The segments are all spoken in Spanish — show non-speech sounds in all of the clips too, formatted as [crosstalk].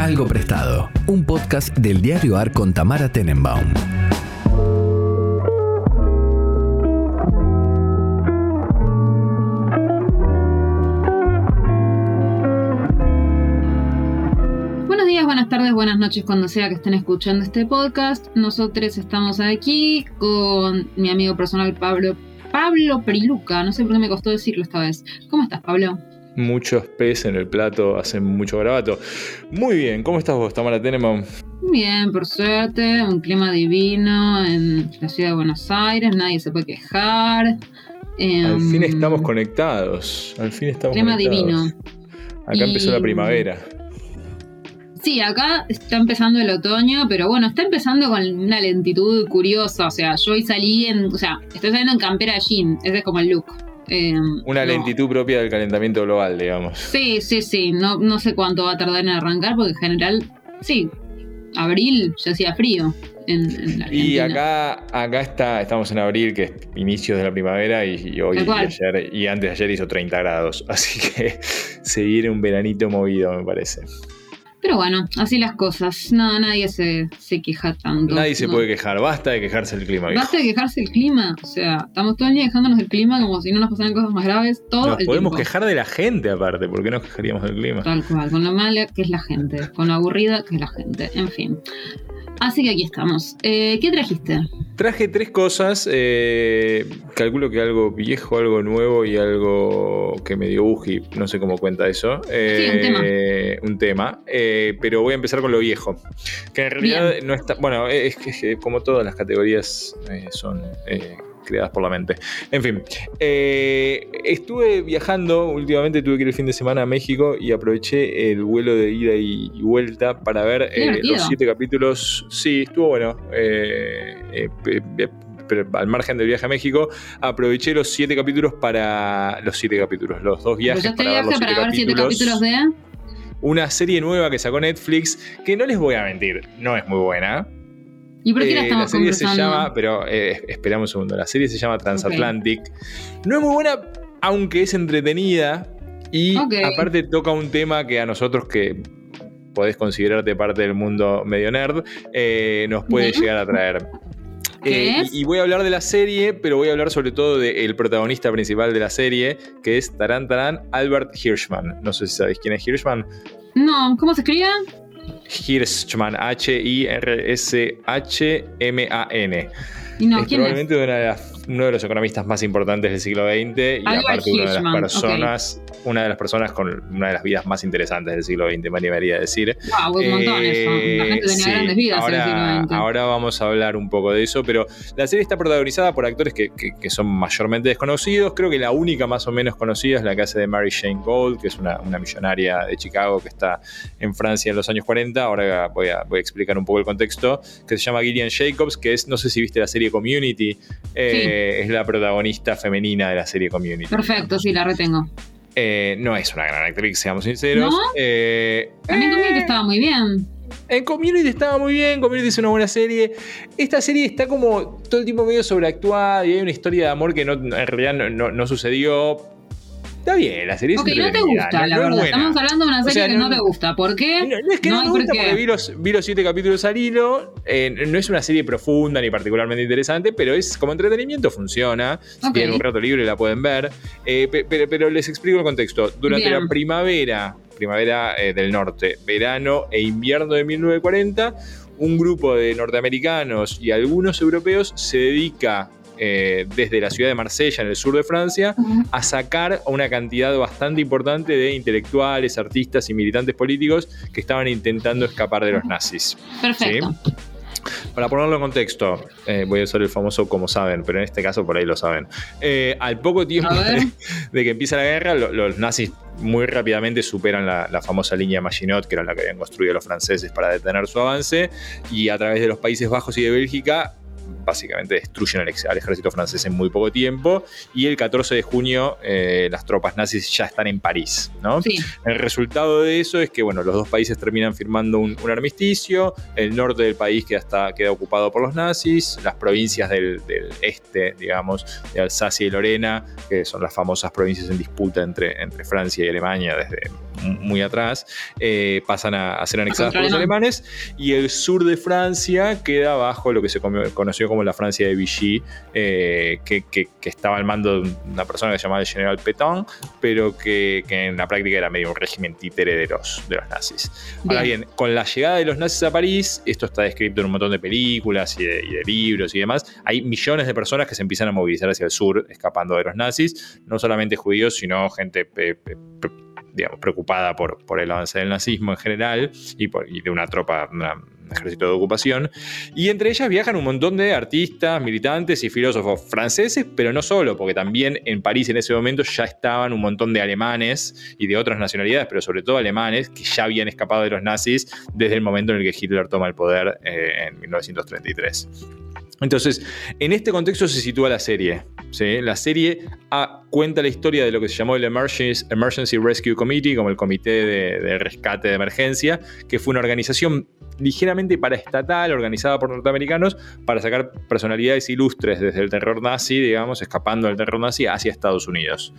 Algo Prestado, un podcast del diario AR con Tamara Tenenbaum. Buenos días, buenas tardes, buenas noches, cuando sea que estén escuchando este podcast. Nosotros estamos aquí con mi amigo personal Pablo, Pablo Periluca. No sé por qué me costó decirlo esta vez. ¿Cómo estás, Pablo? Muchos peces en el plato hacen mucho grabato. Muy bien, ¿cómo estás vos, Tamara Tenenbaum? Bien, por suerte, un clima divino en la ciudad de Buenos Aires, nadie se puede quejar. Al fin Em, estamos conectados. Al fin estamos Clima conectados. divino. Acá empezó la primavera. Sí, acá está empezando el otoño, pero bueno, está empezando con una lentitud curiosa. O sea, yo hoy salí en. O sea, estoy saliendo en campera de jean. Ese es como el look. Em, Una no. lentitud propia del calentamiento global, digamos. Sí, sí, sí. No, no sé cuánto va a tardar en arrancar, porque en general, sí, abril ya hacía frío en, Y acá, acá está, estamos en abril, que es inicios de la primavera, y, y hoy y, ayer, y antes de ayer hizo 30 grados. [laughs] Así que se viene un veranito movido, me parece. Pero bueno, así las cosas. No, nadie se, se queja tanto. Nadie se No. puede quejar, basta de quejarse del clima. viejo. Basta de quejarse del clima. O sea, estamos todo el día quejándonos del clima como si no nos pasaran cosas más graves. Todo Nos el podemos tiempo. quejar de la gente aparte, ¿por qué nos quejaríamos del clima? Tal cual, con lo mala que es la gente, con lo aburrida que es la gente, en fin. Así que aquí estamos. Eh, ¿Qué trajiste? Traje tres cosas, eh, calculo que algo viejo, algo nuevo y algo que me dio Uji, no sé cómo cuenta eso. Eh, un tema. Un tema, eh, pero voy a empezar con lo viejo, que en realidad no está, bueno, es que eh, como todas las categorías eh, son... creadas por la mente. En fin, eh, estuve viajando, últimamente tuve que ir el fin de semana a México y aproveché el vuelo de ida y, vuelta para ver eh, los siete capítulos. Sí, estuvo bueno. eh, pero al margen del viaje a México, aproveché los siete capítulos para los siete capítulos, los dos viajes ¿Aprovechaste para ver los viaje siete para ver siete capítulos de...? una serie nueva que sacó Netflix, que no les voy a mentir, no es muy buena. ¿Y por qué la Eh, estamos serie se llama, pero eh, esperamos un segundo, la serie se llama Transatlantic. No es muy buena, aunque es entretenida y aparte toca un tema que a nosotros que podés considerarte parte del mundo medio nerd, eh, nos puede llegar a traer. ¿Qué Eh, es? y, y voy a hablar de la serie, pero voy a hablar sobre todo del protagonista principal de la serie, que es Taran Taran Albert Hirschman. No sé si sabéis quién es Hirschman. No, ¿cómo se escribe? Hirschman, H-I-R-S-H-M-A-N. No, es ¿quién es? probablemente una de las- uno de los economistas más importantes del siglo XX y Albert aparte una de las personas, una de las personas con una de las vidas más interesantes del siglo XX, me animaría a decir. Wow, un montón Eh, eso. La gente tenía sí, grandes vidas en el siglo ahora, XX. ahora vamos a hablar un poco de eso, pero la serie está protagonizada por actores que, que- que son mayormente desconocidos. Creo que la única más o menos conocida es la que hace de Mary Jane Gold, que es una, una millonaria de Chicago que está en Francia en los años 40. Ahora voy a, voy a explicar un poco el contexto, que se llama Gillian Jacobs, que es, no sé si viste la serie Community, eh, es la protagonista femenina de la serie Community. Perfecto, sí, la retengo. Eh, no es una gran actriz, seamos sinceros. ¿No? Eh, También eh, Community estaba muy bien. en Community estaba muy bien, Community es una buena serie. Esta serie está como todo el tiempo medio sobreactuada y hay una historia de amor que no, en realidad no, no- no sucedió. Está bien, la serie es Ok, no te gusta, la no es verdad. Estamos hablando de una O serie sea, que no- no te gusta. ¿Por qué? No, no es que no, me gusta qué. porque vi los, vi los siete capítulos al hilo. eh, no es una serie profunda ni particularmente interesante, pero es como entretenimiento funciona. Si tienen un rato libre la pueden ver. Eh, pe- pero, pero les explico el contexto. Durante Bien. la primavera, primavera eh, del norte, verano e invierno de 1940, un grupo de norteamericanos y algunos europeos se dedica eh, desde la ciudad de Marsella, en el sur de Francia, a sacar a una cantidad bastante importante de intelectuales, artistas y militantes políticos que estaban intentando escapar de los nazis. Perfecto. Para ponerlo en contexto, eh, voy a usar el famoso como saben, pero en este caso por ahí lo saben. Eh, al poco tiempo de, de que empieza la guerra, lo- los nazis muy rápidamente superan la, la famosa línea Maginot, que era la que habían construido los franceses para detener su avance, y a través de los Países Bajos y de Bélgica básicamente destruyen al, ejército francés en muy poco tiempo. Y el 14 de junio eh, las tropas nazis ya están en París. ¿no? El resultado de eso es que bueno, los dos países terminan firmando un, armisticio. El norte del país queda, queda ocupado por los nazis. Las provincias del, este, digamos, de Alsacia y Lorena, que son las famosas provincias en disputa entre, entre Francia y Alemania desde muy atrás, eh, pasan a, ser anexadas por los alemanes. Y el sur de Francia queda bajo lo que se conoció como la Francia de Vichy, eh, que, estaba al mando de una persona que se llamaba el general Petain, pero que, en la práctica era medio un régimen títere de los, de los nazis. Ahora bien, con la llegada de los nazis a París, esto está descrito en un montón de películas y de, libros y demás, hay millones de personas que se empiezan a movilizar hacia el sur, escapando de los nazis, no solamente judíos, sino gente digamos, preocupada por, por el avance del nazismo en general y, por, y de una tropa, ejército de ocupación, y entre ellas viajan un montón de artistas, militantes y filósofos franceses, pero no solo, porque también en París en ese momento ya estaban un montón de alemanes y de otras nacionalidades, pero sobre todo alemanes, que ya habían escapado de los nazis desde el momento en el que Hitler toma el poder eh, en 1933. Entonces, en este contexto se sitúa la serie. La serie ah, cuenta la historia de lo que se llamó el Emergency, Rescue Committee, como el Comité de Rescate de Emergencia, que fue una organización ligeramente paraestatal, organizada por norteamericanos, para sacar personalidades ilustres desde el terror nazi, digamos, escapando del terror nazi hacia Estados Unidos.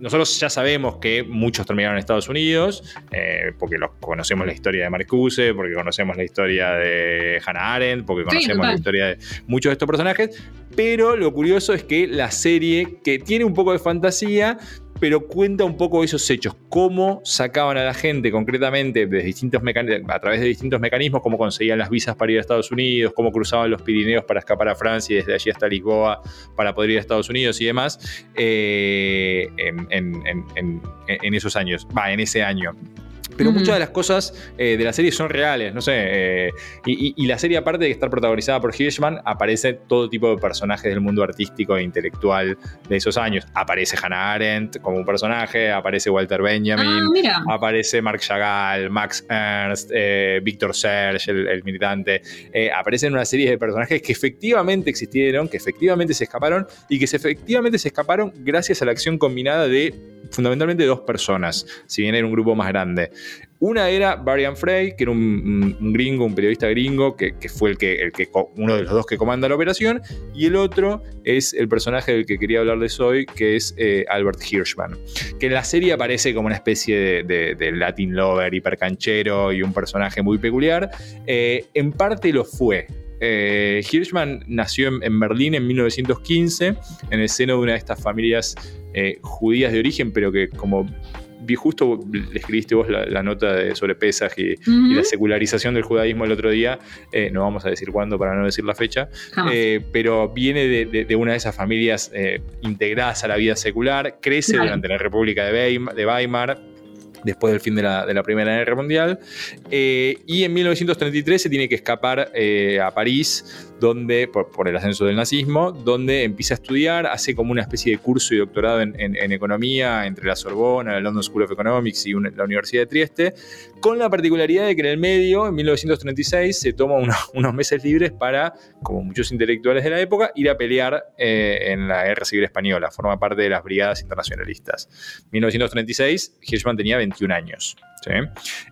Nosotros ya sabemos que muchos terminaron en Estados Unidos, eh, porque los, conocemos la historia de Marcuse, porque conocemos la historia de Hannah Arendt, porque conocemos la historia de muchos de estos personajes, pero lo curioso es que la serie, que tiene un poco de fantasía, pero cuenta un poco esos hechos, cómo sacaban a la gente concretamente de distintos a través de distintos mecanismos, cómo conseguían las visas para ir a Estados Unidos, cómo cruzaban los Pirineos para escapar a Francia y desde allí hasta Lisboa para poder ir a Estados Unidos y demás, eh, en, esos años, va, en ese año pero muchas de las cosas eh, de la serie son reales, no sé. Eh, y, la serie, aparte de estar protagonizada por Hirschman, aparece todo tipo de personajes del mundo artístico e intelectual de esos años. Aparece Hannah Arendt como un personaje, aparece Walter Benjamin, ah, aparece Mark Chagall, Max Ernst, eh, Víctor Serge, el, militante. aparecen una serie de personajes que efectivamente existieron, que efectivamente se escaparon y que efectivamente se escaparon gracias a la acción combinada de fundamentalmente dos personas, si bien era un grupo más grande. Una era Brian Frey, que era un, gringo, un periodista gringo, que, fue el que, el que, uno de los dos que comanda la operación, y el otro es el personaje del que quería hablarles hoy, que es eh, Albert Hirschman, que en la serie aparece como una especie de, Latin lover, hipercanchero y un personaje muy peculiar. Eh, en parte lo fue, eh, Hirschman nació en, Berlín en 1915, en el seno de una de estas familias judías de origen, pero que como vi justo, escribiste vos la, nota sobre Pesaj y, la secularización del judaísmo el otro día, eh, no vamos a decir cuándo para no decir la fecha, eh, pero viene de, una de esas familias eh, integradas a la vida secular, crece durante la República de Weimar, después del fin de la, Primera Guerra Mundial, y en 1933 se tiene que escapar a París donde, por, el ascenso del nazismo, donde empieza a estudiar, hace como una especie de curso y doctorado en, economía entre la Sorbona, la London School of Economics y la Universidad de Trieste, con la particularidad de que en el medio, en 1936, se toma [laughs] unos meses libres para, como muchos intelectuales de la época, ir a pelear eh, en la Guerra Civil Española, forma parte de las Brigadas Internacionalistas. 1936, Hirschman tenía 21 años.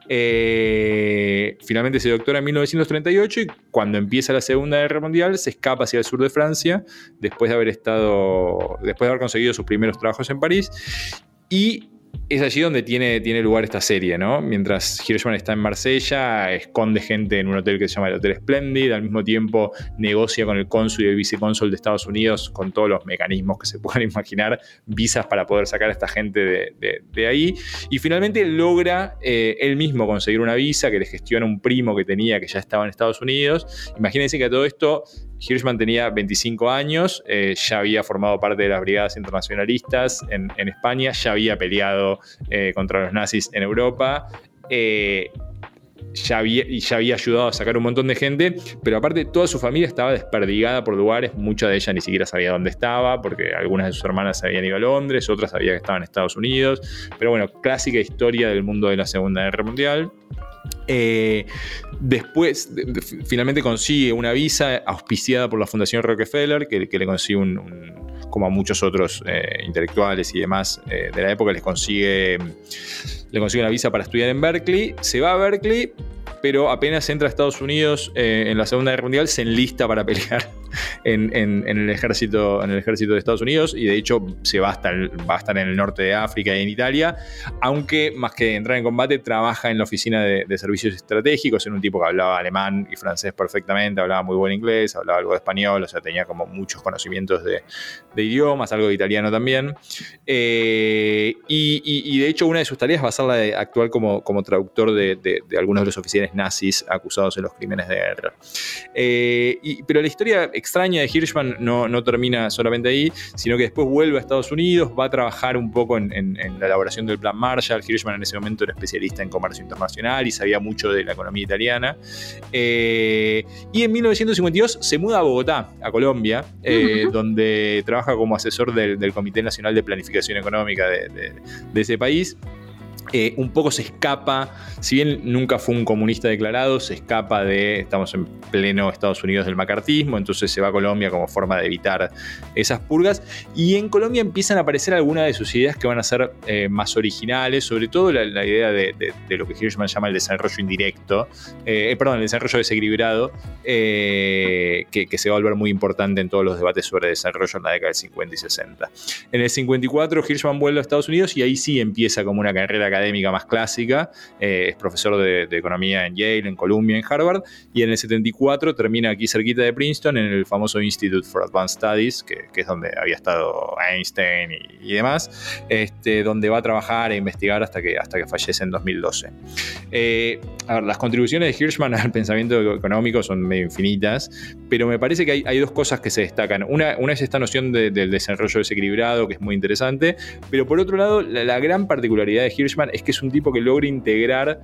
Eh, finalmente se doctora en 1938 y cuando empieza la Segunda Guerra Mundial se escapa hacia el sur de Francia después de haber estado, después de haber conseguido sus primeros trabajos en París y es allí donde tiene, tiene lugar esta serie, ¿no? Mientras Hirschman está en Marsella, esconde gente en un hotel que se llama el Hotel Splendid, al mismo tiempo negocia con el cónsul y el vicecónsul de Estados Unidos con todos los mecanismos que se puedan [laughs] imaginar, visas para poder sacar a esta gente de, ahí, y finalmente logra eh, él mismo conseguir una visa que le gestiona un primo que tenía que ya estaba en Estados Unidos. Imagínense que a todo esto Hirschman tenía 25 años, eh, ya había formado parte de las brigadas internacionalistas en, España, ya había peleado eh, contra los nazis en Europa. Eh, ya había, ayudado a sacar un montón de gente, pero aparte toda su familia estaba desperdigada por lugares, mucha de ella ni siquiera sabía dónde estaba, porque algunas de sus hermanas habían ido a Londres, otras sabían que estaban en Estados Unidos, pero bueno, clásica historia del mundo de la Segunda Guerra Mundial. Eh, después, finalmente consigue una visa auspiciada por la Fundación Rockefeller, que, le consigue un, como a muchos otros eh, intelectuales y demás eh, de la época, les consigue, le consigue una visa para estudiar en Berkeley. Se va a Berkeley, pero apenas entra a Estados Unidos en la Segunda Guerra Mundial, se enlista para [laughs] pelear en, el ejército, en el ejército de Estados Unidos y de hecho se va a, estar, va a estar en el norte de África y en Italia, aunque más que entrar en combate trabaja en la oficina de, servicios estratégicos, en un tipo que hablaba alemán y francés perfectamente, hablaba muy buen inglés, hablaba algo de español, o sea, tenía como muchos conocimientos de, idiomas, algo de italiano también. Eh, y, de hecho una de sus tareas va a ser la de actuar como, como traductor de, algunos de los oficiales nazis acusados en los crímenes de guerra. Eh, pero la historia extraña de Hirschman no, no, termina solamente ahí, sino que después vuelve a Estados Unidos, va a trabajar un poco en, la elaboración del plan Marshall. Hirschman en ese momento era especialista en comercio internacional y sabía mucho de la economía italiana. Eh, y en 1952 se muda a Bogotá, a Colombia, eh, donde trabaja como asesor del, Comité Nacional de Planificación Económica de ese país. Eh, un poco se escapa, si bien nunca fue un comunista declarado, se escapa de, estamos en pleno Estados Unidos del macartismo, entonces se va a Colombia como forma de evitar esas purgas, y en Colombia empiezan a aparecer algunas de sus ideas que van a ser eh, más originales, sobre todo la, idea de, lo que Hirschman llama el desarrollo indirecto, eh, perdón, el desarrollo desequilibrado, que, que, se va a volver muy importante en todos los debates sobre desarrollo en la década del 50 y 60. En el 54 Hirschman vuelve a Estados Unidos y ahí sí empieza como una carrera académica más clásica, eh, es profesor de, economía en Yale, en Columbia, en Harvard, y en el 74 termina aquí cerquita de Princeton en el famoso Institute for Advanced Studies, que, es donde había estado Einstein y, demás, este, donde va a trabajar e investigar hasta que, hasta que fallece en 2012. Eh, a ver, las contribuciones de Hirschman [laughs] al pensamiento económico son medio infinitas, pero me parece que hay, dos cosas que se destacan. Una, una es esta noción del desarrollo desequilibrado, que es muy interesante, pero por otro lado, la gran particularidad de Hirschman es que es un tipo que logra integrar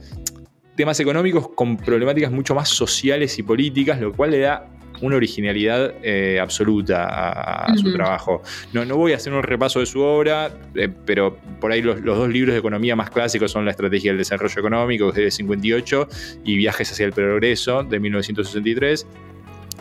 temas económicos con problemáticas mucho más sociales y políticas, lo cual le da una originalidad eh, absoluta a, su trabajo. No, no voy a hacer un repaso de su obra, eh, pero por ahí los, dos libros de economía más clásicos son La Estrategia del Desarrollo Económico, que es de 58, y Viajes hacia el Progreso, de 1963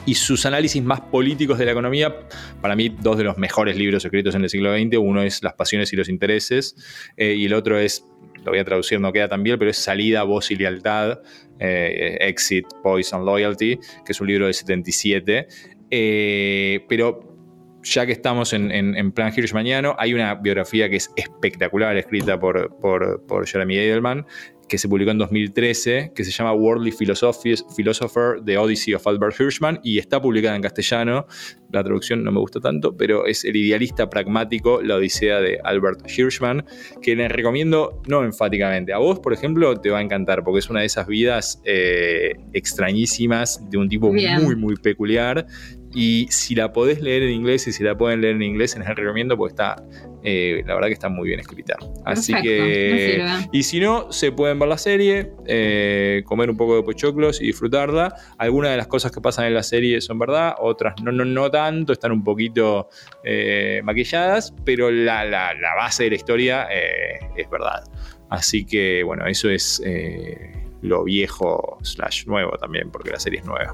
y sus análisis más políticos de la economía, para mí dos de los mejores libros escritos en el siglo XX, uno es Las pasiones y los intereses eh, y el otro es lo voy a traducir, no queda tan bien, pero es Salida, Voz y Lealtad, eh, Exit, Poison, Loyalty, que es un libro de 77. Eh, pero ya que estamos en, en, plan Hirschmaniano, hay una biografía que es espectacular, escrita por, por Jeremy Edelman, que se publicó en 2013, que se llama Worldly Philosopher, The Odyssey of Albert Hirschman, y está publicada en castellano. La traducción no me gusta tanto, pero es El idealista pragmático, la Odisea de Albert Hirschman, que le recomiendo no enfáticamente. A vos, por ejemplo, te va a encantar, porque es una de esas vidas eh, extrañísimas de un tipo muy, muy peculiar y si la podés leer en inglés y si la pueden leer en inglés, les recomiendo porque está, eh, la verdad que está muy bien escrita. Así que, y si no, se pueden ver la serie, eh, comer un poco de pochoclos y disfrutarla. Algunas de las cosas que pasan en la serie son verdad, otras no, no, no tanto, están un poquito eh, maquilladas, pero la, la, la, base de la historia es verdad. Así que, bueno, eso es lo viejo slash nuevo también, porque la serie es nueva.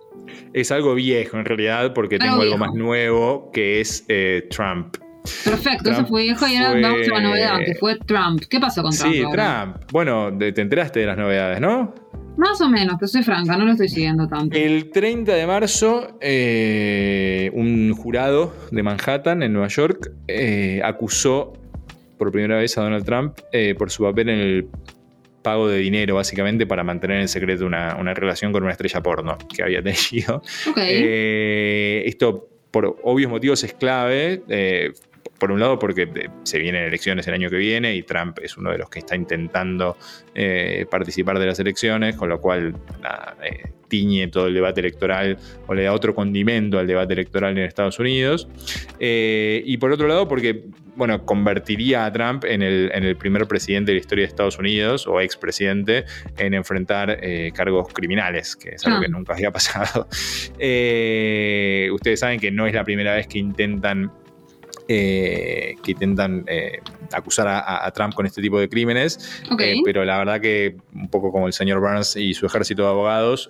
Es algo viejo en realidad, porque tengo algo más nuevo que es eh, Trump. Perfecto, eso fue viejo y ahora vamos a la novedad, que fue Trump. ¿Qué pasó con Trump? Sí, Trump. Bueno, te enteraste de las novedades, ¿no? Más o menos, pero soy franca, no lo estoy siguiendo tanto. El 30 de marzo, eh, un jurado de Manhattan, en Nueva York, eh, acusó por primera vez a Donald Trump por su papel en el pago de dinero, básicamente, para mantener en secreto una, relación con una estrella porno que había [laughs] tenido. Eh, esto, por obvios motivos, es clave. Eh, por un lado porque eh, se vienen elecciones el año que viene y Trump es uno de los que está intentando eh, participar de las elecciones, con lo cual eh, tiñe todo el debate electoral o le da otro condimento al debate electoral en Estados Unidos. y por otro lado porque bueno, convertiría a Trump en el, primer presidente de la historia de Estados Unidos o expresidente en enfrentar cargos criminales, que es algo ah. que nunca había [laughs] pasado. ustedes saben que no es la primera vez que intentan eh, que intentan eh, acusar a, Trump con este tipo de crímenes, eh, pero la verdad que un poco como el señor Burns y su ejército de abogados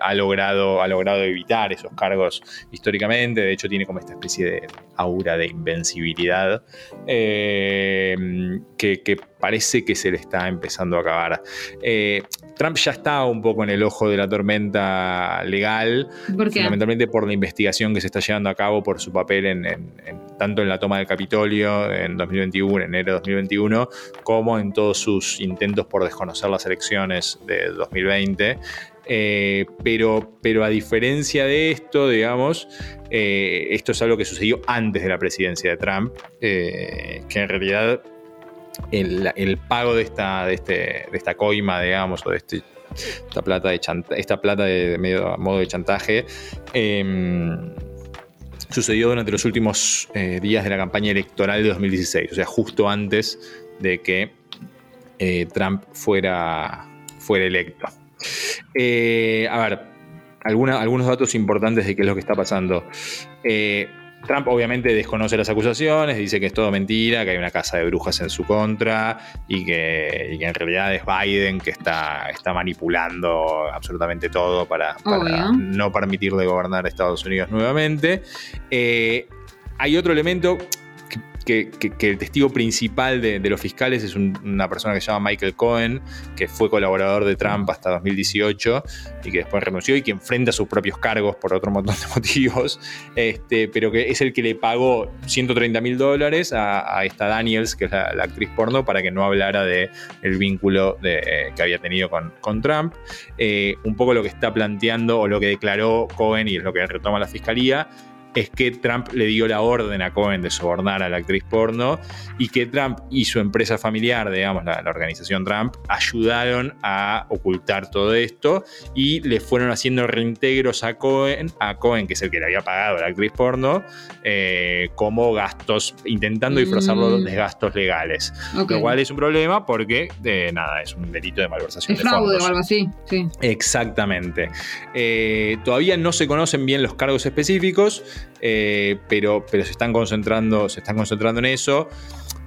ha, logrado, ha logrado evitar esos cargos históricamente, de hecho tiene como esta especie de aura de invencibilidad que, parece que se le está empezando a acabar. Trump ya está un poco en el ojo de la tormenta legal, fundamentalmente por la investigación que se está llevando a cabo por su papel en, tanto en la toma del Capitolio en 2021, en enero de 2021, como en todos sus intentos por desconocer las elecciones de 2020. Eh, pero, pero a diferencia de esto, digamos, eh, esto es algo que sucedió antes de la presidencia de Trump, eh, que en realidad el, pago de esta, de, este, de esta coima, digamos, o de este, esta plata de esta plata de, modo de chantaje, em, sucedió durante los últimos eh, días de la campaña electoral de 2016, o sea, justo antes de que eh, Trump fuera, fuera electo. Eh, a ver, algunos datos importantes de qué es lo que está pasando. Trump obviamente desconoce las acusaciones, dice que es todo mentira, que hay una casa de brujas en su contra y que, en realidad es Biden que está, está manipulando absolutamente todo para, no permitirle gobernar Estados Unidos nuevamente. Eh, hay otro elemento que, el testigo principal de, los fiscales es una persona que se llama Michael Cohen, que fue colaborador de Trump hasta 2018 y que después renunció y que enfrenta sus propios cargos por otro montón de [laughs] motivos, este, pero que es el que le pagó 130 mil dólares a, esta Daniels, que es la, actriz porno, para que no hablara del el vínculo de, que había tenido con, con Trump. Eh, un poco lo que está planteando o lo que declaró Cohen y es lo que retoma la fiscalía es que Trump le dio la orden a Cohen de sobornar a la actriz porno y que Trump y su empresa familiar, digamos, la, organización Trump, ayudaron a ocultar todo esto y le fueron haciendo reintegros a Cohen, a Cohen, que es el que le había pagado a la actriz porno, eh, como gastos, intentando disfrazarlo mm. de gastos legales. Lo cual es un problema porque, de nada, es un delito de malversación. Es fraude o algo así, sí. Exactamente. Eh, todavía no se conocen bien los cargos específicos. Eh, pero, pero se, están concentrando, se están concentrando en eso.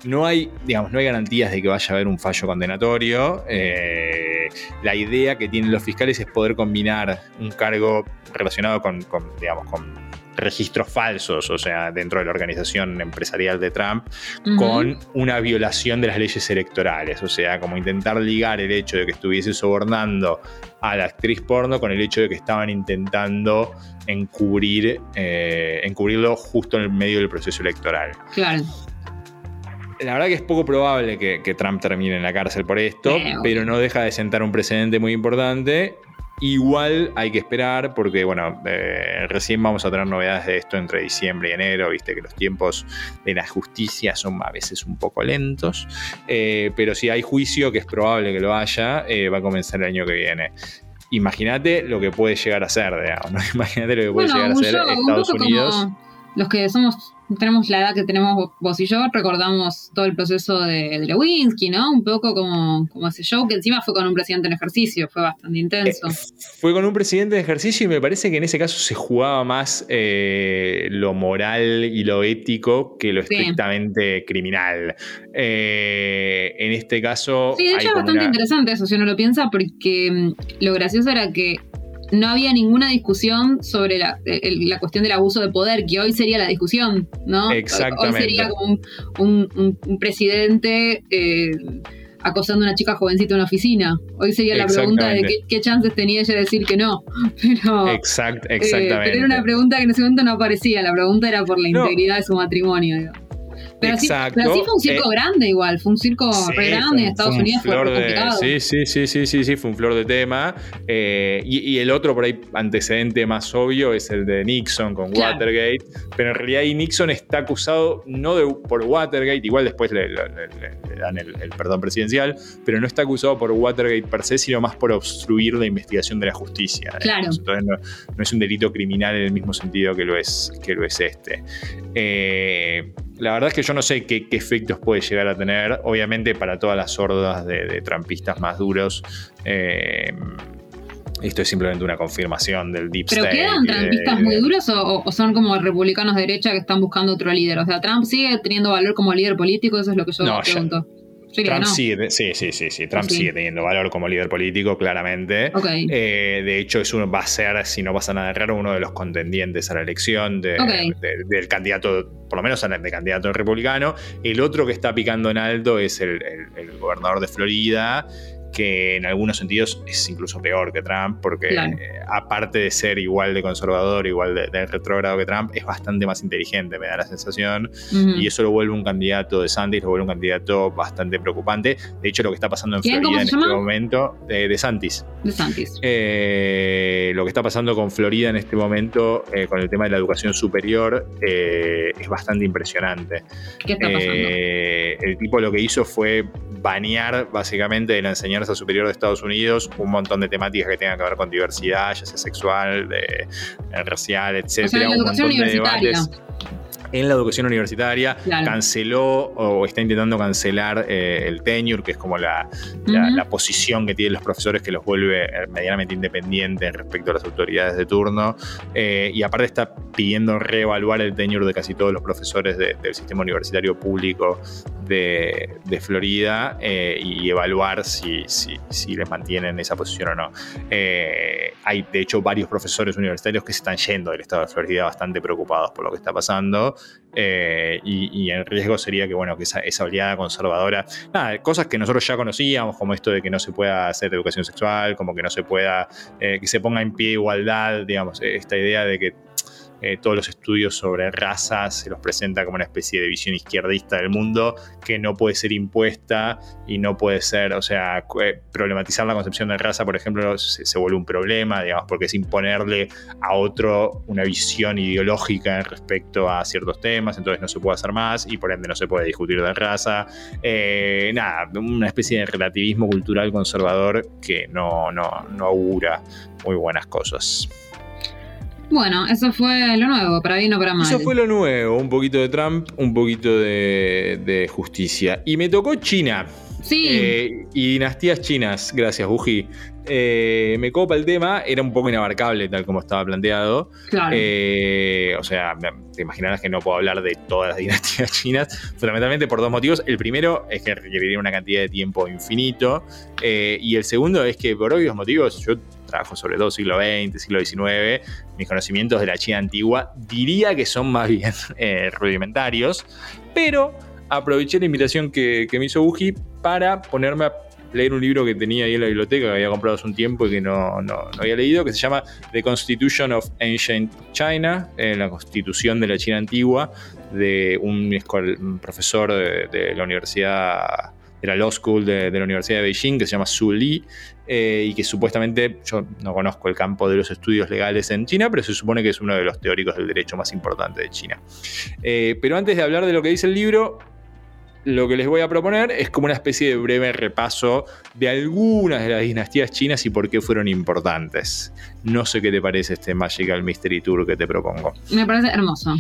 No hay, digamos, no hay garantías de que vaya a haber un fallo condenatorio. Eh, la idea que tienen los fiscales es poder combinar un cargo relacionado con, digamos, con registros falsos, o sea, dentro de la organización empresarial de Trump, con una violación de las leyes electorales, o sea, como intentar ligar el hecho de que estuviese sobornando a la actriz porno con el hecho de que estaban intentando encubrir, eh, encubrirlo justo en el medio del proceso electoral. Claro. La verdad que es poco probable que, Trump termine en la cárcel por esto, pero no deja de sentar un precedente muy importante Igual hay que esperar porque, bueno, eh, recién vamos a tener novedades de esto entre diciembre y enero, viste que los tiempos de la justicia son a veces un poco lentos, eh, pero si hay juicio, que es probable que lo haya, eh, va a comenzar el año que viene. Imagínate lo que puede llegar a ser, digamos, [laughs] Imagínate lo que puede llegar a ser Estados Unidos. Los que somos tenemos la edad que tenemos vos y yo, recordamos todo el proceso de, Lewinsky, ¿no? Un poco como, como ese show que encima fue con un presidente en ejercicio, fue bastante intenso. Eh, fue con un presidente de ejercicio y me parece que en ese caso se jugaba más eh, lo moral y lo ético que lo estrictamente criminal. Eh, en este caso... Sí, de hecho es bastante interesante eso, si uno lo piensa, porque mm, lo gracioso era que no había ninguna discusión sobre la, la, cuestión del abuso de poder, que hoy sería la discusión, ¿no? Exactamente. Hoy sería como un, presidente eh, acosando a una chica jovencita en una oficina. Hoy sería la pregunta de qué, chances tenía ella de decir que no. [laughs] Pero, Exact, exactamente. Eh, pero era una pregunta que en ese momento no aparecía, la pregunta era por la integridad de su matrimonio. Pero, Exacto. Sí, pero sí fue un circo Eh, grande igual, fue un circo Sí, re grande en Estados fue un Unidos, fue flor re de- complicado. Sí, sí, sí, sí, sí, sí, sí, fue un flor de tema. Eh, y, y el otro por ahí antecedente más obvio es el de Nixon con Claro. Watergate. Pero en realidad ahí Nixon está acusado no de, por Watergate, igual después le, le- le- le dan el, el perdón presidencial, pero no está acusado por Watergate per se, sino más por obstruir la investigación de la justicia. Claro. digamos. Entonces no, no es un delito criminal en el mismo sentido que lo es, que lo es este. Eh, la verdad es que yo no sé qué, qué efectos puede llegar a tener. Obviamente, para todas las hordas de, de trampistas más duros, eh, esto es simplemente una confirmación del Deep ¿Pero State. quedan de- trampistas de- muy duros o, o son como republicanos de derecha que están buscando otro líder? O sea, Trump sigue teniendo valor como líder político, eso es lo que yo No, pregunto. Diría Trump no. sigue, sí, sí, sí, sí. Trump Sí. sigue teniendo valor como líder político, claramente. Eh, de hecho, es uno, va a ser, si no pasa nada raro, uno de los contendientes a la elección de- Ok. de- del candidato, por lo menos de candidato republicano. El otro que está picando en alto es el, el- el gobernador de Florida, que en algunos sentidos es incluso peor que Trump, porque Claro. eh, aparte de ser igual de conservador, igual de, de retrógrado que Trump, es bastante más inteligente, me da la sensación. Y eso lo vuelve un candidato de Santis, lo vuelve un candidato bastante preocupante. De hecho, lo que está pasando en. Florida ¿Cómo en este momento, eh, de Santis. De Santis. Eh, lo que está pasando con Florida en este momento, con el tema de la educación superior, es bastante impresionante. ¿Qué está pasando? El tipo lo que hizo fue banear básicamente de la enseñanza superior de Estados Unidos un montón de temáticas que tengan que ver con diversidad, ya sea sexual, de, racial, etc. o sea, en la educación universitaria. En la educación universitaria Claro. canceló o está intentando cancelar eh, el tenure, que es como la, la, Ujú. la posición que tienen los profesores que los vuelve eh, medianamente independientes respecto a las autoridades de turno. Eh, y aparte está pidiendo reevaluar el tenure de casi todos los profesores de- del sistema universitario público de, de Florida eh, y evaluar si, si, si les mantienen esa posición o no. Hay de hecho varios profesores universitarios que se están yendo del estado de Florida bastante preocupados por lo que está pasando. Eh, y, y el riesgo sería que, bueno, que esa, esa oleada conservadora, nada, cosas que nosotros ya conocíamos, como esto de que no se pueda hacer educación sexual, como que no se pueda, eh, que se ponga en pie igualdad, digamos, esta idea de que eh, todos los estudios sobre razas se los presenta como una especie de visión izquierdista del mundo que no puede ser impuesta y no puede ser, o sea, eh, problematizar la concepción de raza, por ejemplo, se, se vuelve un problema, digamos, porque es imponerle a otro una visión ideológica respecto a ciertos temas, entonces no se puede hacer más y por ende no se puede discutir de raza. Eh, nada, una especie de relativismo cultural conservador que no, no, no augura muy buenas cosas. Bueno, eso fue lo nuevo, para bien o para mal. Eso fue lo nuevo, un poquito de Trump, un poquito de, de justicia. Y me tocó China. Sí, Eh, y dinastías chinas, gracias, Buji. Eh, me copa el tema, era un poco inabarcable tal como estaba planteado. claro. Eh, o sea, te imaginarás que no puedo hablar de todas las [laughs] dinastías chinas, fundamentalmente por dos motivos. El primero es que requeriría una cantidad de tiempo infinito. eh, y el segundo es que por obvios motivos, yo trabajo sobre todo siglo XX, siglo XIX, mis conocimientos de la China antigua diría que son más bien [laughs] rudimentarios, pero aproveché la invitación que, que me hizo Buji para ponerme a leer un libro que tenía ahí en la biblioteca, que había comprado hace un tiempo y que no, no- no había leído, que se llama The Constitution of Ancient China, eh, la constitución de la China antigua, de un, profesor de, la Universidad, de la Law School de, de la Universidad de Beijing, que se llama Su Li, eh, y que supuestamente, yo no conozco el campo de los estudios legales en China, pero se supone que es uno de los teóricos del derecho más importante de China. Eh, pero antes de hablar de lo que dice el libro, lo que les voy a proponer es como una especie de breve repaso de algunas de las dinastías chinas y por qué fueron importantes. No sé qué te parece este Magical Mystery Tour que te propongo. Me parece hermoso.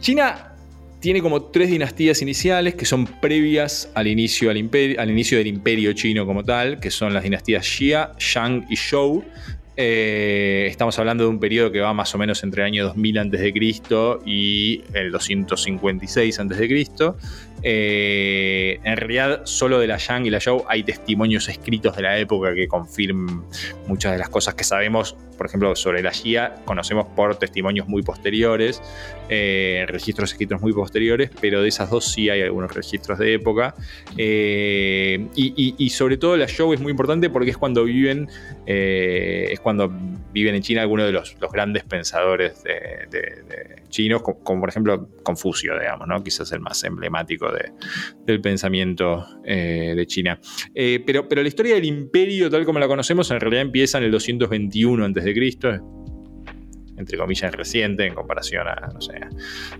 China tiene como tres dinastías iniciales que son previas al inicio, al, imperio, al inicio del imperio chino como tal, que son las dinastías Xia, Shang y Zhou. Eh, estamos hablando de un periodo que va más o menos entre el año 2000 a.C. y el 256 a.C. Eh, en realidad, solo de la Yang y la Zhou hay testimonios escritos de la época que confirman muchas de las cosas que sabemos. Por ejemplo, sobre la Xia, conocemos por testimonios muy posteriores, eh, registros escritos muy posteriores, pero de esas dos sí hay algunos registros de época. Eh, y, sobre todo la Zhou es muy importante porque es cuando viven, es cuando viven en China algunos de los, grandes pensadores chinos, como, por ejemplo Confucio, digamos, ¿no? quizás el más emblemático del pensamiento eh, de China. Eh, pero, pero la historia del imperio, tal como la conocemos, en realidad empieza en el 221 a.C., entre comillas, reciente en comparación a, no sé,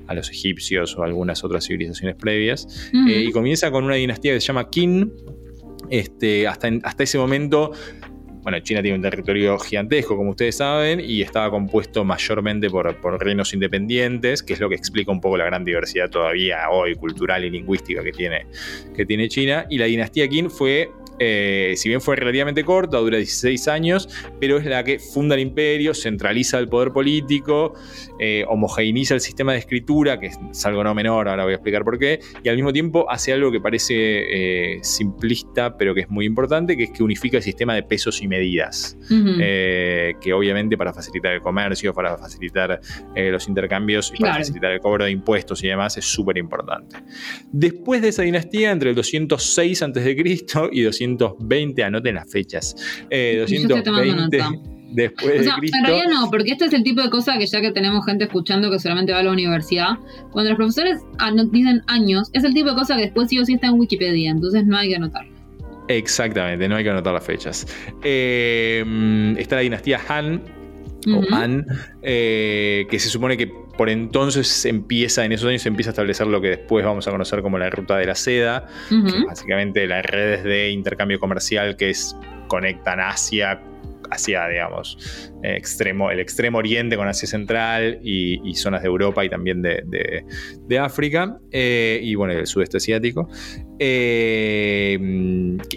a los egipcios o algunas otras civilizaciones previas. Eh, y comienza con una dinastía que se llama Qin. Este, hasta, hasta ese momento bueno, China tiene un territorio gigantesco, como ustedes saben, y estaba compuesto mayormente por, reinos independientes, que es lo que explica un poco la gran diversidad todavía hoy cultural y lingüística que tiene, que tiene China. Y la dinastía Qin fue eh, si bien fue relativamente corta, dura 16 años, pero es la que funda el imperio, centraliza el poder político, eh, homogeneiza el sistema de escritura, que es algo no menor, ahora voy a explicar por qué, y al mismo tiempo hace algo que parece eh, simplista, pero que es muy importante, que es que unifica el sistema de pesos y medidas, que obviamente para facilitar el comercio, para facilitar los intercambios y para facilitar el cobro de impuestos y demás es súper importante. Después de esa dinastía, entre el 206 a.C. y 200 220, anoten las fechas. 220 eh, después de Cristo. En realidad no, porque este es el tipo de cosa que ya que tenemos gente escuchando que solamente va a la universidad, cuando los profesores dicen años, es el tipo de cosa que después sí o sí está en Wikipedia, entonces no hay que anotarlo. Exactamente, no hay que anotar las fechas. Eh, está la dinastía Han, o Han, eh, que se supone que por entonces empieza, en esos años se empieza a establecer lo que después vamos a conocer como la ruta de la seda, que es básicamente las redes de intercambio comercial que es, conectan Asia hacia, digamos, extremo, el extremo oriente con Asia Central y, zonas de Europa y también de, África eh, y bueno, el sudeste asiático. Eh,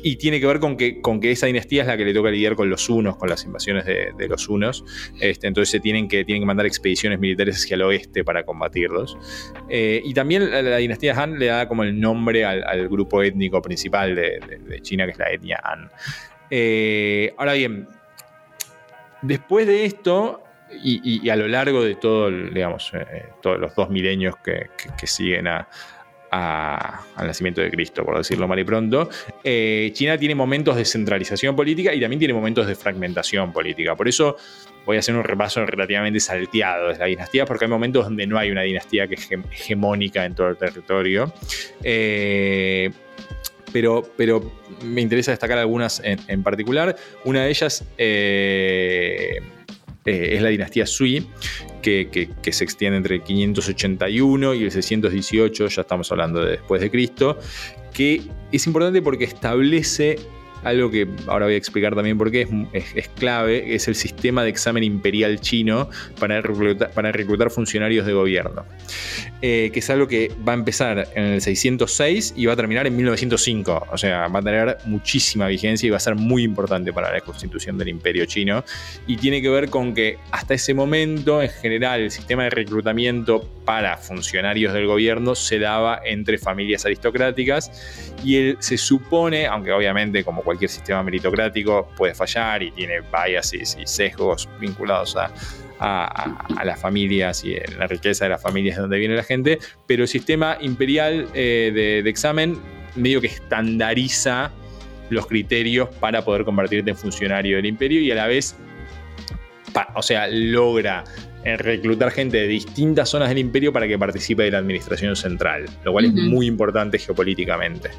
y tiene que ver con que, con que esa dinastía es la que le toca lidiar con los unos, con las invasiones de, los unos. Este, entonces se tienen que, tienen que mandar expediciones militares hacia el oeste para combatirlos. Eh, y también la, dinastía Han le da como el nombre al grupo étnico principal de, China, que es la etnia Han. ahora bien, Después de esto, y, a lo largo de todo, digamos, eh, eh, todos los dos milenios que, siguen al nacimiento de Cristo, por decirlo mal y pronto, eh, China tiene momentos de centralización política y también tiene momentos de fragmentación política. Por eso voy a hacer un repaso relativamente salteado de la dinastía, porque hay momentos donde no hay una dinastía que es hegemónica en todo el territorio pero, me interesa destacar algunas en, particular. Una de ellas eh, eh, es la dinastía Sui, que, se extiende entre el 581 y el 618, ya estamos hablando de después de Cristo, que es importante porque establece algo que ahora voy a explicar también por qué es, clave, es el sistema de examen imperial chino para reclutar, para reclutar funcionarios de gobierno, eh, que es algo que va a empezar en el 606 y va a terminar en 1905, o sea, va a tener muchísima vigencia y va a ser muy importante para la constitución del imperio chino, y tiene que ver con que hasta ese momento, en general, el sistema de reclutamiento para funcionarios del gobierno se daba entre familias aristocráticas y él se supone, aunque obviamente como cualquier cualquier sistema meritocrático puede fallar y tiene biases y sesgos vinculados a, las familias y la riqueza de las familias de donde viene la gente, pero el sistema imperial eh, de, examen medio que estandariza los criterios para poder convertirte en funcionario del imperio y a la vez, o sea, logra eh, reclutar gente de distintas zonas del imperio para que participe de la administración central, lo cual es muy importante geopolíticamente.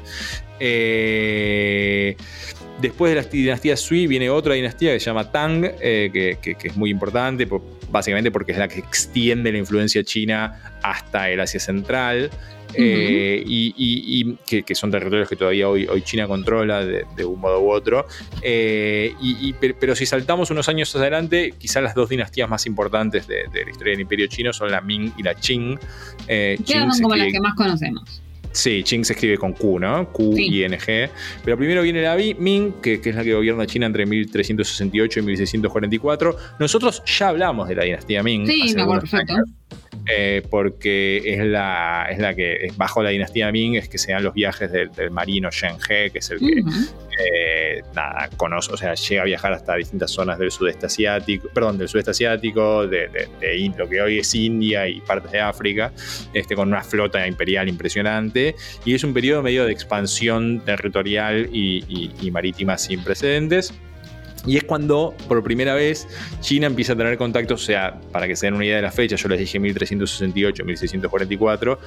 Eh, después de la dinastía Sui viene otra dinastía que se llama Tang, eh, que, es muy importante, básicamente porque es la que extiende la influencia china hasta el Asia Central. Eh, y, que, son territorios que todavía hoy, hoy China controla de, un modo u otro. Eh, pero si saltamos unos años adelante, quizás las dos dinastías más importantes de, la historia del imperio chino son la Ming y la Qing. Eh, Qing como las que más conocemos. Sí, Qing se escribe con Q, ¿no? Q-I-N-G. Pero primero viene la Ming, que, es la que gobierna China entre 1368 y 1644. Nosotros ya hablamos de la dinastía Ming. Sí, me acuerdo perfecto. Eh, porque es la, es la que, bajo la dinastía Ming, es que se dan los viajes del, marino Shen He, que es el que, eh, nada, conoce, o sea, llega a viajar hasta distintas zonas del sudeste asiático, perdón, del sudeste asiático, de, de, lo que hoy es India y partes de África, este, con una flota imperial impresionante, y es un periodo medio de expansión territorial y marítima sin precedentes. Y es cuando por primera vez China empieza a tener contacto, o sea, para que se den una idea de la fecha, yo les dije 1368, 1644,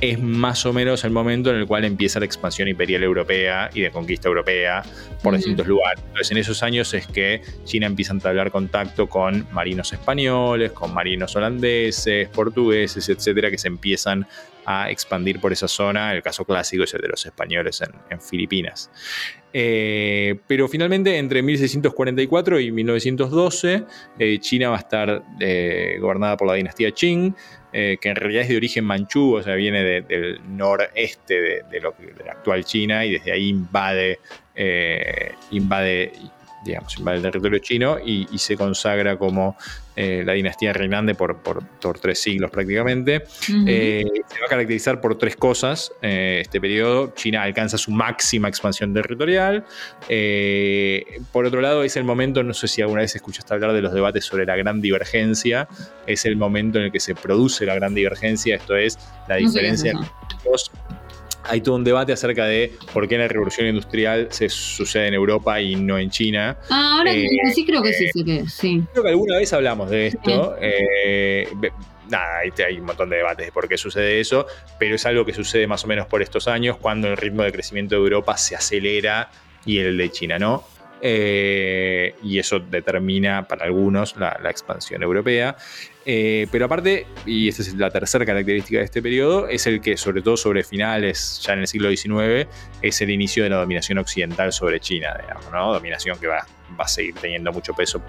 es más o menos el momento en el cual empieza la expansión imperial europea y de conquista europea por distintos lugares. Entonces en esos años es que China empieza a entablar contacto con marinos españoles, con marinos holandeses, portugueses, etcétera, que se empiezan a expandir por esa zona. El caso clásico es el de los españoles en, Filipinas. Eh, pero finalmente, entre 1644 y 1912, eh, China va a estar eh, gobernada por la dinastía Qing, que en realidad es de origen manchú, o sea, viene del noreste de, lo de la actual China y desde ahí invade, invade digamos, invade el territorio chino y, se consagra como eh, la dinastía reinante por, por, tres siglos prácticamente. Eh, se va a caracterizar por tres cosas. Eh, este periodo, China alcanza su máxima expansión territorial. por otro lado, es el momento, no sé si alguna vez escuchaste hablar de los debates sobre la gran divergencia, es el momento en el que se produce la gran divergencia, esto es la diferencia entre los hay todo un debate acerca de por qué la revolución industrial se sucede en Europa y no en China. Ah, ahora eh, sí creo que sí, sí, que sí. Creo que alguna vez hablamos de esto. Eh, nada, hay, un montón de debates de por qué sucede eso, pero es algo que sucede más o menos por estos años, cuando el ritmo de crecimiento de Europa se acelera y el de China no. Eh, y eso determina para algunos la, expansión europea. Eh, pero aparte, y esta es la tercera característica de este periodo, es el que, sobre todo sobre finales, ya en el siglo XIX, es el inicio de la dominación occidental sobre China, digamos, ¿no? Dominación que va, va a seguir teniendo mucho peso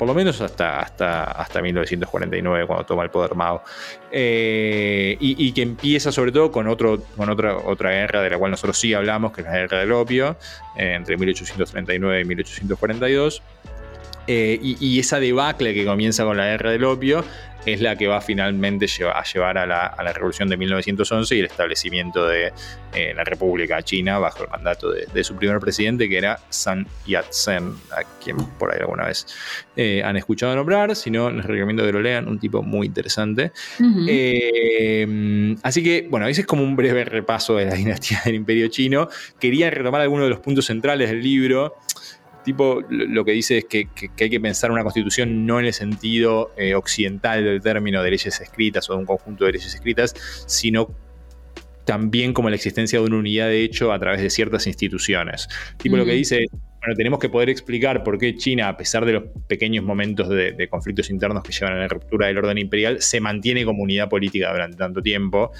por lo menos hasta, hasta, hasta 1949, cuando toma el poder Mao. Eh, y, que empieza sobre todo con, otro, con otra, otra guerra de la cual nosotros sí hablamos, que es la guerra del opio, eh, entre 1839 y 1842. Eh, y, esa debacle que comienza con la guerra del opio es la que va finalmente a llevar a la, revolución de 1911 y el establecimiento de eh, la República China bajo el mandato de, su primer presidente, que era Sun Yat-sen, a quien por ahí alguna vez eh, han escuchado nombrar. Si no, les recomiendo que lo lean, un tipo muy interesante. Eh, así que, bueno, ese es como un breve repaso de la [laughs] dinastía del Imperio Chino. Quería retomar algunos de los puntos centrales del libro tipo lo que dice es que, hay que pensar una constitución no en el sentido eh, occidental del término de leyes escritas o de un conjunto de leyes escritas, sino también como la existencia de una unidad de hecho a través de ciertas instituciones. Tipo lo que dice es, bueno, tenemos que poder explicar por qué China, a pesar de los pequeños momentos de, conflictos internos que llevan a la ruptura del orden imperial, se mantiene como unidad política durante tanto tiempo.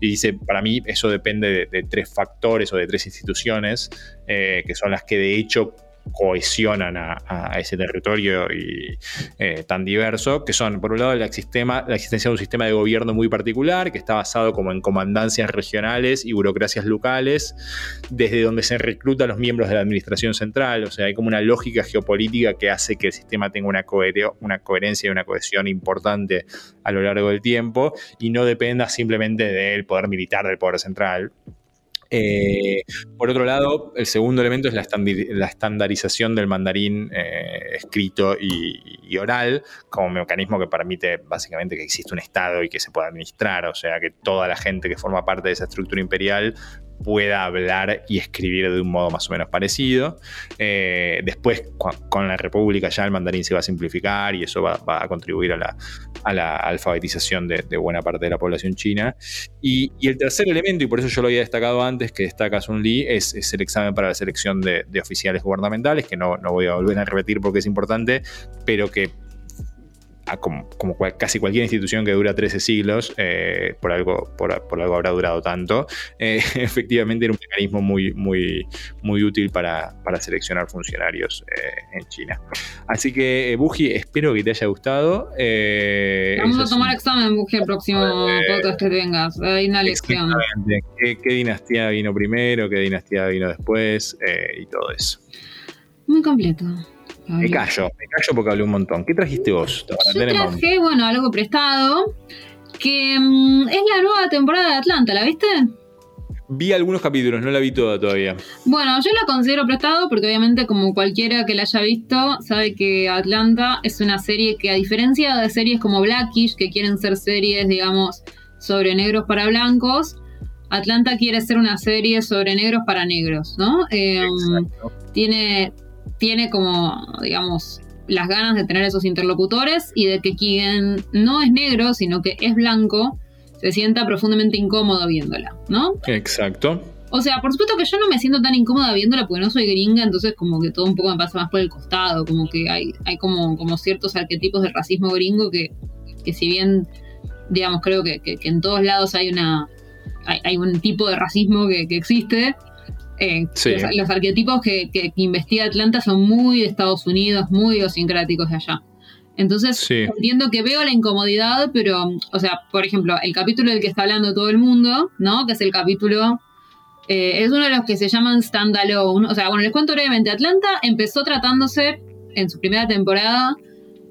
Y dice, para mí eso depende de, tres factores o de tres instituciones, eh, que son las que de hecho cohesionan a, ese territorio y, eh, tan diverso, que son, por un lado, la, la existencia de un sistema de gobierno muy particular, que está basado como en comandancias regionales y burocracias locales, desde donde se reclutan los miembros de la administración central, o sea, hay como una lógica geopolítica que hace que el sistema tenga una, una coherencia y una cohesión importante a lo largo del tiempo y no dependa simplemente del poder militar del poder central, eh, por otro lado, el segundo elemento es la, estandarización del mandarín eh, escrito y, oral como mecanismo que permite básicamente que exista un Estado y que se pueda administrar, o sea, que toda la gente que forma parte de esa estructura imperial pueda hablar y escribir de un modo más o menos parecido. Eh, después, con la República ya el mandarín se va a simplificar y eso va, a contribuir a la, alfabetización de, buena parte de la población china. Y, el tercer elemento, y por eso yo lo había destacado antes, que destaca Sun Lee, es, el examen para la selección de, oficiales gubernamentales, que no, no voy a volver a repetir porque es importante, pero que como, casi cualquier institución que dura 13 siglos, eh, por, algo, por, algo habrá durado tanto, [laughs] eh, efectivamente era un mecanismo muy, muy, muy útil para, seleccionar funcionarios eh, en China. Así que, Buji, espero que te haya gustado. Vamos a tomar examen, Buji, el próximo podcast que tengas. Hay una lección. ¿Qué, ¿Qué, dinastía vino primero? ¿Qué dinastía vino después? y todo eso. Muy completo. Me callo, me callo porque hablé un montón. ¿Qué trajiste vos? Yo traje, bueno, algo prestado. que mm, es la nueva temporada de Atlanta, ¿la viste? Vi algunos capítulos, no la vi toda todavía. Bueno, yo la considero prestado porque obviamente como cualquiera que la haya visto sabe que Atlanta es una serie que a diferencia de series como Blackish, que quieren ser series, digamos, sobre negros para blancos, Atlanta quiere ser una serie sobre negros para negros, ¿no? Em, tiene, tiene como, digamos, las ganas de tener esos interlocutores y de que quien no es negro, sino que es blanco, se sienta profundamente incómodo viéndola, ¿no? Exacto. O sea, por supuesto que yo no me siento tan incómoda viéndola porque no soy gringa, entonces como que todo un poco me pasa más por el costado, como que hay, hay como, como ciertos arquetipos de racismo gringo que, que si bien, digamos, creo que, en todos lados hay una hay, un tipo de racismo que, existe, eh, los, arquetipos que, que, investiga Atlanta son muy de Estados Unidos, muy idiosincráticos de allá. Entonces entiendo que veo la incomodidad, pero, o sea, por ejemplo, el capítulo del que está hablando todo el mundo, ¿no? Que es el capítulo, eh, es uno de los que se llaman standalone. O sea, bueno, les cuento brevemente, Atlanta empezó tratándose en su primera temporada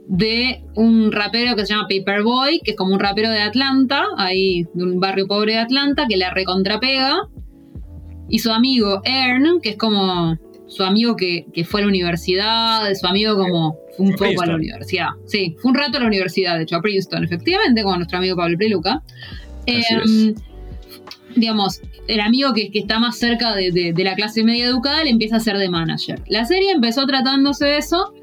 de un rapero que se llama Paperboy, que es como un rapero de Atlanta, ahí de un barrio pobre de Atlanta, que le recontrapega. Y su amigo Ern, que es como su amigo que, fue a la universidad, su amigo como un poco a la universidad. Sí, fue un rato a la universidad, de hecho, a Princeton, efectivamente, como nuestro amigo Pablo Preluca. Em, digamos, el amigo que, está más cerca de, la clase media educada le empieza a ser de manager. La serie empezó tratándose de eso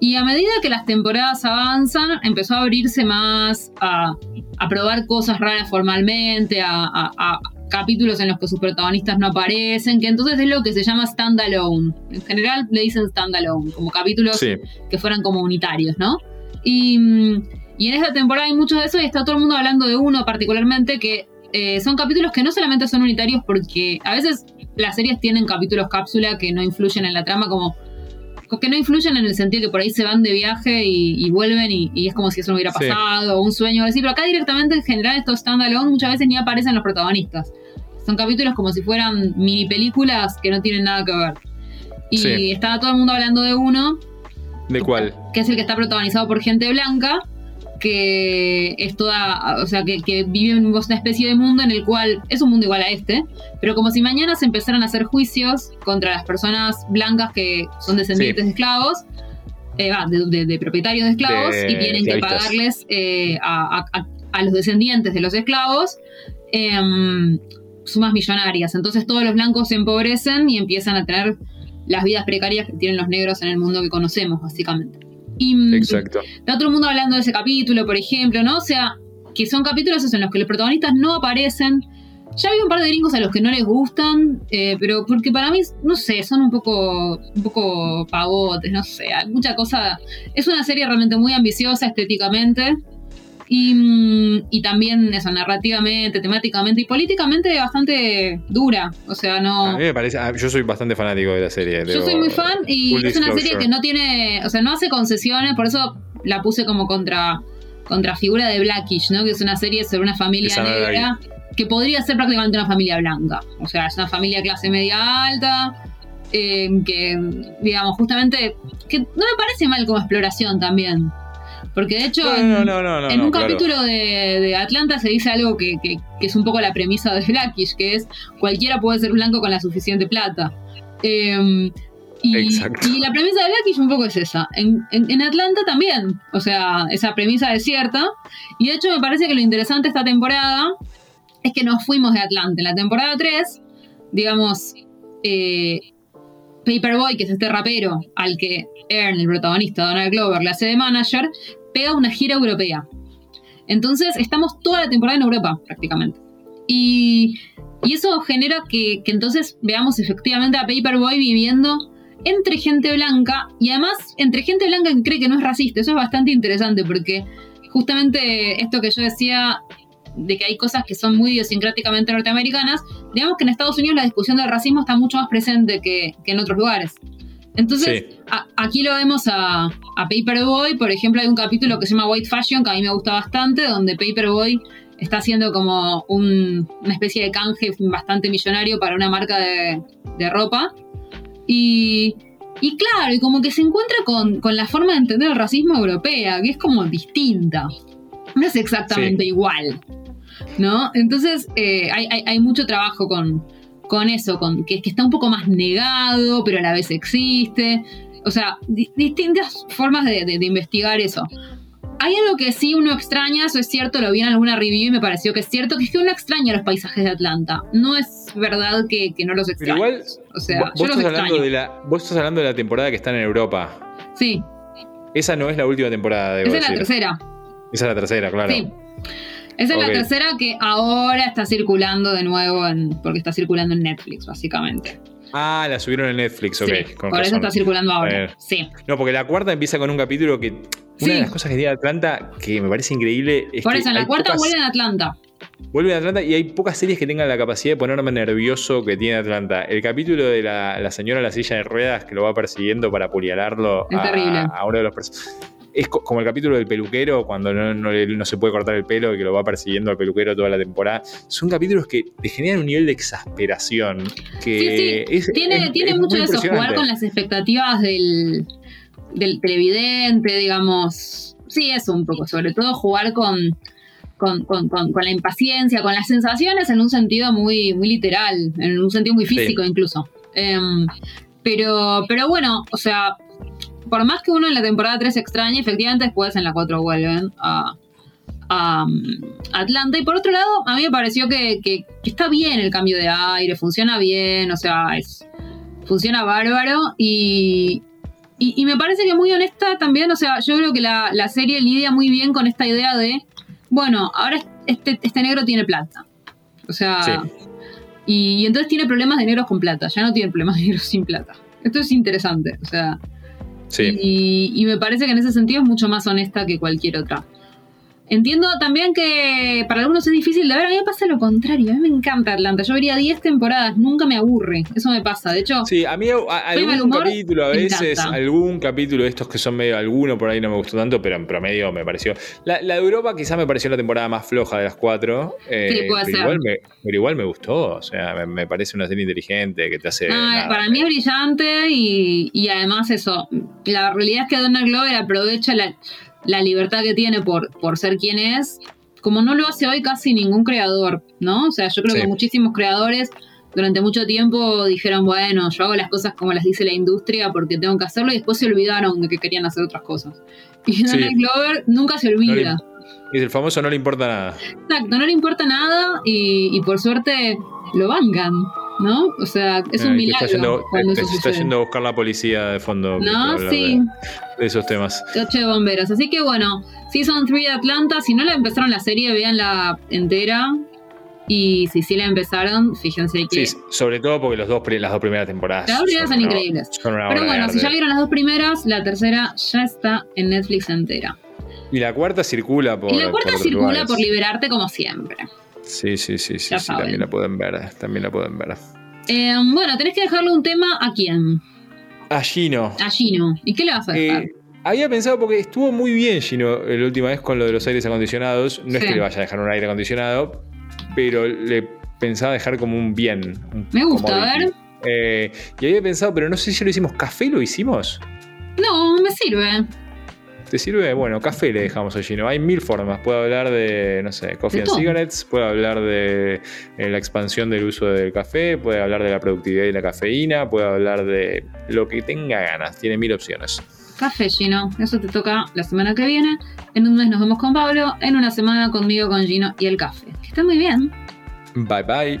y a medida que las temporadas avanzan, empezó a abrirse más a, a probar cosas raras formalmente, a, capítulos en los que sus protagonistas no aparecen, que entonces es lo que se llama standalone. En general le dicen standalone, como capítulos que fueran como unitarios, ¿no? Y, y, en esta temporada hay muchos de eso y está todo el mundo hablando de uno particularmente que eh, son capítulos que no solamente son unitarios porque a veces las series tienen capítulos cápsula que no influyen en la trama como que no influyen en el sentido que por ahí se van de viaje y, vuelven y, es como si eso no hubiera pasado, o un sueño o así, pero acá directamente en general estos standalone muchas veces ni aparecen los protagonistas. Son capítulos como si fueran mini películas que no tienen nada que ver. Y estaba todo el mundo hablando de uno. ¿De cuál? Que es el que está protagonizado por gente blanca, que es toda, o sea, que, vive en una especie de mundo en el cual es un mundo igual a este, pero como si mañana se empezaran a hacer juicios contra las personas blancas que son descendientes de esclavos, eh, de, propietarios de esclavos, y tienen que pagarles eh, a, los descendientes de los esclavos. Em, sumas millonarias. Entonces todos los blancos se empobrecen y empiezan a tener las vidas precarias que tienen los negros en el mundo que conocemos, básicamente. Y mm, Exacto. está todo el mundo hablando de ese capítulo, por ejemplo, ¿no? O sea, que son capítulos en los que los protagonistas no aparecen. Ya vi un par de gringos a los que no les gustan, eh, pero porque para mí, no sé, son un poco, un poco pavotes, no sé, mucha cosa. Es una serie realmente muy ambiciosa estéticamente. Y, también eso, narrativamente, temáticamente y políticamente bastante dura. O sea, no. A mí me parece. Yo soy bastante fanático de la serie. Yo soy muy fan y es una serie que no tiene. O sea, no hace concesiones, por eso la puse como contra, contra figura de Blackish, ¿no? Que es una serie sobre una familia negra que podría ser prácticamente una familia blanca. O sea, es una familia clase media alta. Eh, que, digamos, justamente. que no me parece mal como exploración también. Porque de hecho, en, un capítulo de, Atlanta se dice algo que, es un poco la premisa de Blackish, que es cualquiera puede ser blanco con la suficiente plata. Em, y, la premisa de Blackish un poco es esa. En, Atlanta también. O sea, esa premisa es cierta. Y de hecho me parece que lo interesante esta temporada es que nos fuimos de Atlanta. En la temporada 3, digamos, eh, Paperboy, que es este rapero al que Ern, el protagonista, Donald Glover, le hace de manager, pega una gira europea. Entonces estamos toda la temporada en Europa prácticamente. Y, eso genera que, entonces veamos efectivamente a Paperboy viviendo entre gente blanca y además entre gente blanca que cree que no es racista. Eso es bastante interesante porque justamente esto que yo decía de que hay cosas que son muy idiosincráticamente norteamericanas, digamos que en Estados Unidos la discusión del racismo está mucho más presente que en otros lugares. Entonces, aquí lo vemos a, Paperboy, por ejemplo, hay un capítulo que se llama White Fashion, que a mí me gusta bastante, donde Paperboy está haciendo como una especie de canje bastante millonario para una marca de, ropa. Y, claro, y como que se encuentra con, la forma de entender el racismo europea, que es como distinta. no es exactamente Sí. igual, ¿no? Entonces eh, hay, hay- hay mucho trabajo con, con eso, con que, que está un poco más negado, pero a la vez existe. O sea, di- distintas formas de, de- de investigar eso. Hay algo que sí uno extraña, eso es cierto, lo vi en alguna review y me pareció que es cierto, que es que uno extraña los paisajes de Atlanta. No es verdad que, que no los extraña. igual, o sea, vos, yo vos los estás hablando de la, vos estás hablando de la temporada que están en Europa. Sí, Esa no es la última temporada, debo esa es la tercera. Esa es la tercera, claro. Sí. Esa es la tercera que ahora está circulando de nuevo en, porque está circulando en Netflix, básicamente. Ah, la subieron en Netflix, ok. Sí, con por eso está circulando ahora. ver. Sí. No, porque la cuarta empieza con un capítulo que. Una Sí. de las cosas que tiene Atlanta que me parece increíble es Por que eso, en la cuarta pocas- vuelven a Atlanta. vuelven a Atlanta y hay pocas series que tengan la capacidad de ponerme nervioso que tiene Atlanta. El capítulo de la, la señora en la silla de ruedas que lo va persiguiendo para apuñalarlo a, a uno de los personajes. Es co- como el capítulo del peluquero, cuando no, no se puede cortar el pelo y que lo va persiguiendo al peluquero toda la temporada. Son capítulos que te generan un nivel de exasperación. Que Sí, sí. es- Tiene, es- tiene es mucho de eso, jugar con las expectativas del, del televidente, digamos. Sí, eso un poco. Sobre todo jugar con, con, con- con- con la impaciencia, con las sensaciones en un sentido muy, muy literal, en un sentido muy físico incluso. Em, pero, pero bueno, o sea, por más que uno en la temporada 3 extrañe, efectivamente después en la 4 vuelven a, a, um, Atlanta. Y por otro lado, a mí me pareció que, que- que está bien el cambio de aire, funciona bien, o sea, es, funciona bárbaro y, y, y me parece que muy honesta también, o sea, yo creo que la, la serie lidia muy bien con esta idea de, bueno, ahora este, este negro tiene plata. O sea, Sí. y, y entonces tiene problemas de negros con plata, ya no tiene problemas de negros sin plata. Esto es interesante, o sea, Sí. y, y me parece que en ese sentido es mucho más honesta que cualquier otra. Entiendo también que para algunos es difícil de ver. A mí me pasa lo contrario. A mí me encanta Atlanta. Yo vería 10 temporadas, nunca me aburre. Eso me pasa. De hecho, Sí, a mí a- a- algún humor, capítulo, a veces, algún capítulo de estos que son medio, alguno por ahí no me gustó tanto, pero en promedio me pareció. La, la de Europa quizás me pareció la temporada más floja de las cuatro. eh, Sí, puede pero, ser. Igual me, pero igual me gustó, o sea, me, me parece una serie inteligente que te hace. no, nada, para mí es brillante y, y además eso. La realidad es que Donald Glover aprovecha la, la libertad que tiene por, por ser quien es, como no lo hace hoy casi ningún creador, ¿no? O sea, yo creo Sí. que muchísimos creadores durante mucho tiempo dijeron, bueno, yo hago las cosas como las dice la industria porque tengo que hacerlo y después se olvidaron de que querían hacer otras cosas. [laughs] Y Sí. Donald Glover nunca se olvida. Y el famoso no le importa nada. Exacto, no le importa nada y, y por suerte lo bancan, ¿no? O sea, es un Eh, que está milagro yendo, cuando eso está yendo a buscar la policía de fondo. No, sí. De, de esos temas. Coche de bomberos. Así que bueno, Season 3 de Atlanta, si no la empezaron la serie, véanla entera. Y si sí la empezaron, fíjense que Sí, sobre todo porque los dos, las dos primeras temporadas. las dos primeras son una- increíbles. son una Pero bueno, si ya vieron las dos primeras, la tercera ya está en Netflix entera. Y la cuarta circula por. y la cuarta por circula lugares. por liberarte como siempre. Sí, sí, sí, sí, sí, también la pueden ver, también la pueden ver. Eh, bueno, tenés que dejarle un tema a quién? A Gino. A Gino. ¿Y qué le vas a dejar? Eh, había pensado, porque estuvo muy bien Gino la última vez con lo de los aires acondicionados. No es que le vaya a dejar un aire acondicionado, pero le pensaba dejar como un bien. un Me gusta, a ver. Eh, y había pensado, pero no sé si ya lo hicimos. ¿Café lo hicimos? No, me sirve. ¿Te sirve? Bueno, café le dejamos a Gino. Hay mil formas. Puedo hablar de, no sé, coffee and cigarettes, puedo hablar de eh, la expansión del uso del café, puede hablar de la productividad y la cafeína, puede hablar de lo que tenga ganas. Tiene mil opciones. Café, Gino. Eso te toca la semana que viene. En un mes nos vemos con Pablo. En una semana conmigo, con Gino y el café. Que está muy bien. Bye bye.